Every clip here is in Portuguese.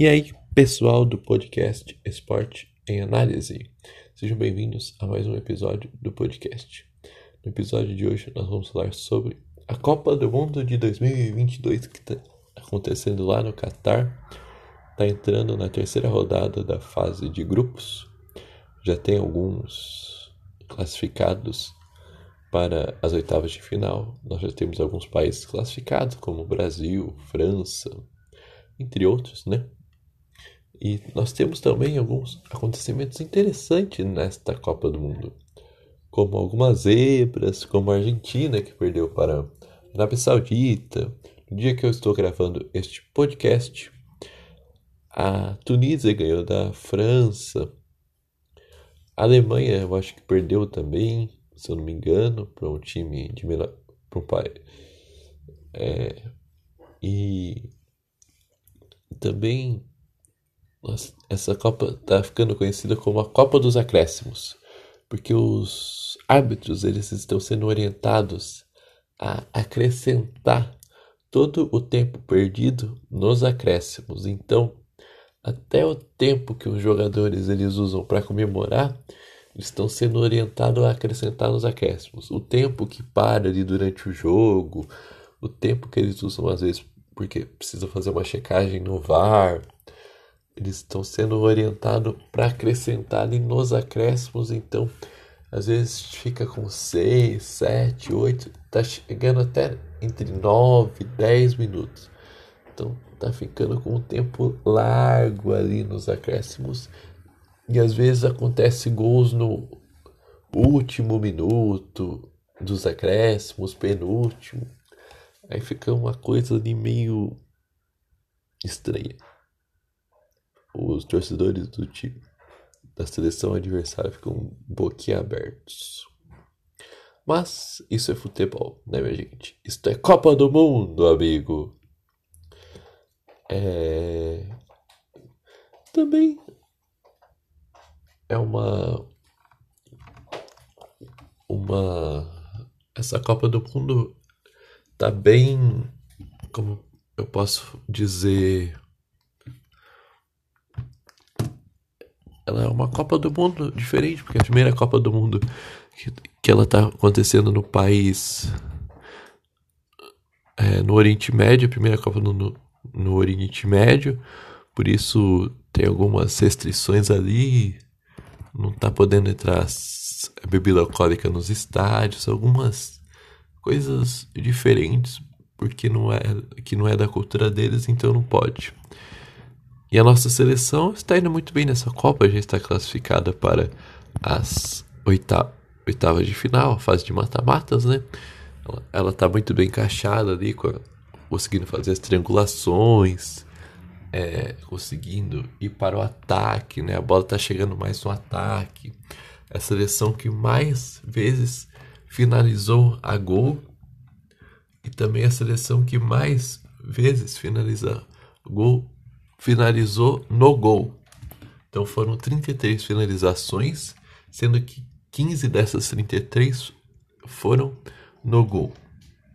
E aí, pessoal do podcast Esporte em Análise, sejam bem-vindos a mais um episódio do podcast. No episódio de hoje, nós vamos falar sobre a Copa do Mundo de 2022 que está acontecendo lá no Catar. Está entrando na terceira rodada da fase de grupos. Já tem alguns classificados para as oitavas de final. Nós já temos alguns países classificados, como Brasil, França, entre outros, né? E nós temos também alguns acontecimentos interessantes nesta Copa do Mundo, como algumas zebras, como a Argentina que perdeu para a Arábia Saudita. No dia que eu estou gravando este podcast, a Tunísia ganhou da França. A Alemanha, eu acho que perdeu também, se eu não me engano, para um time de menor, para um pai. É, e também essa Copa está ficando conhecida como a Copa dos Acréscimos, porque os árbitros eles estão sendo orientados a acrescentar todo o tempo perdido nos acréscimos. Então, até o tempo que os jogadores eles usam para comemorar, eles estão sendo orientados a acrescentar nos acréscimos. O tempo que para ali durante o jogo, o tempo que eles usam às vezes porque precisa fazer uma checagem no VAR eles estão sendo orientados para acrescentar ali nos acréscimos, então às vezes fica com 6, 7, 8, tá chegando até entre 9 e 10 minutos. Então tá ficando com um tempo largo ali nos acréscimos e às vezes acontece gols no último minuto dos acréscimos, penúltimo. Aí fica uma coisa ali meio estranha os torcedores do time da seleção adversária ficam boquiabertos. Mas isso é futebol, né, minha gente? Isso é Copa do Mundo, amigo. É... Também é uma uma essa Copa do Mundo tá bem como eu posso dizer ela é uma Copa do Mundo diferente, porque é a primeira Copa do Mundo que, que ela tá acontecendo no país é, no Oriente Médio, a primeira Copa no, no, no Oriente Médio, por isso tem algumas restrições ali, não tá podendo entrar bebida alcoólica nos estádios, algumas coisas diferentes, porque não é que não é da cultura deles, então não pode. E a nossa seleção está indo muito bem nessa Copa, já está classificada para as oita oitavas de final, a fase de mata-matas, né? Ela está muito bem encaixada ali, conseguindo fazer as triangulações, é, conseguindo ir para o ataque, né? A bola está chegando mais no ataque. É a seleção que mais vezes finalizou a gol e também a seleção que mais vezes finaliza gol finalizou no gol. Então foram 33 finalizações, sendo que 15 dessas 33 foram no gol.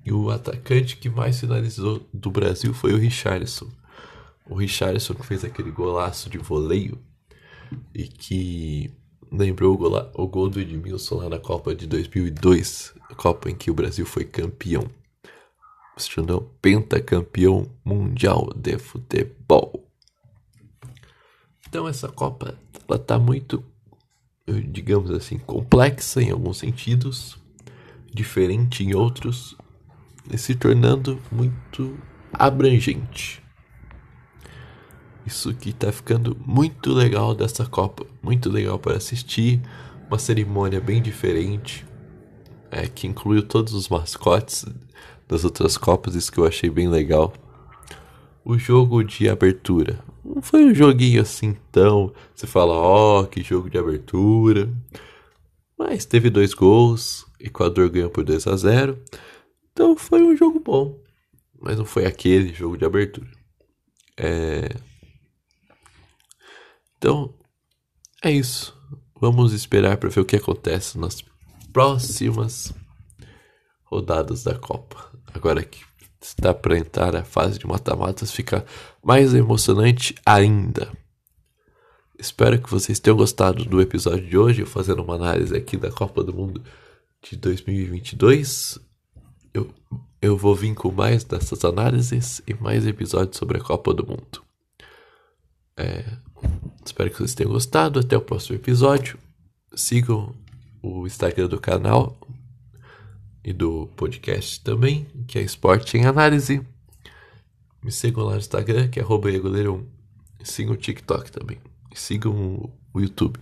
E o atacante que mais finalizou do Brasil foi o Richarlison. O Richarlison que fez aquele golaço de voleio e que lembrou o, gola, o gol do Edmilson lá na Copa de 2002, a Copa em que o Brasil foi campeão. Se tornou pentacampeão mundial de futebol. Então essa Copa ela tá muito, digamos assim, complexa em alguns sentidos, diferente em outros, e se tornando muito abrangente. Isso que tá ficando muito legal dessa Copa, muito legal para assistir, uma cerimônia bem diferente, é, que incluiu todos os mascotes das outras Copas, isso que eu achei bem legal. O jogo de abertura, não foi um joguinho assim tão. Você fala, ó, oh, que jogo de abertura. Mas teve dois gols, Equador ganhou por 2 a 0 Então foi um jogo bom. Mas não foi aquele jogo de abertura. É... Então, é isso. Vamos esperar para ver o que acontece nas próximas rodadas da Copa. Agora que está para entrar a fase de mata-matas, fica mais emocionante ainda. Espero que vocês tenham gostado do episódio de hoje, fazendo uma análise aqui da Copa do Mundo de 2022. Eu, eu vou vir com mais dessas análises e mais episódios sobre a Copa do Mundo. É, espero que vocês tenham gostado. Até o próximo episódio. Sigam o Instagram do canal e do podcast também, que é Esporte em Análise. Me sigam lá no Instagram, que é goleiro1. Sigam o TikTok também. Sigam o YouTube,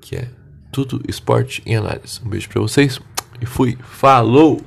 que é tudo esporte em análise. Um beijo para vocês e fui. Falou!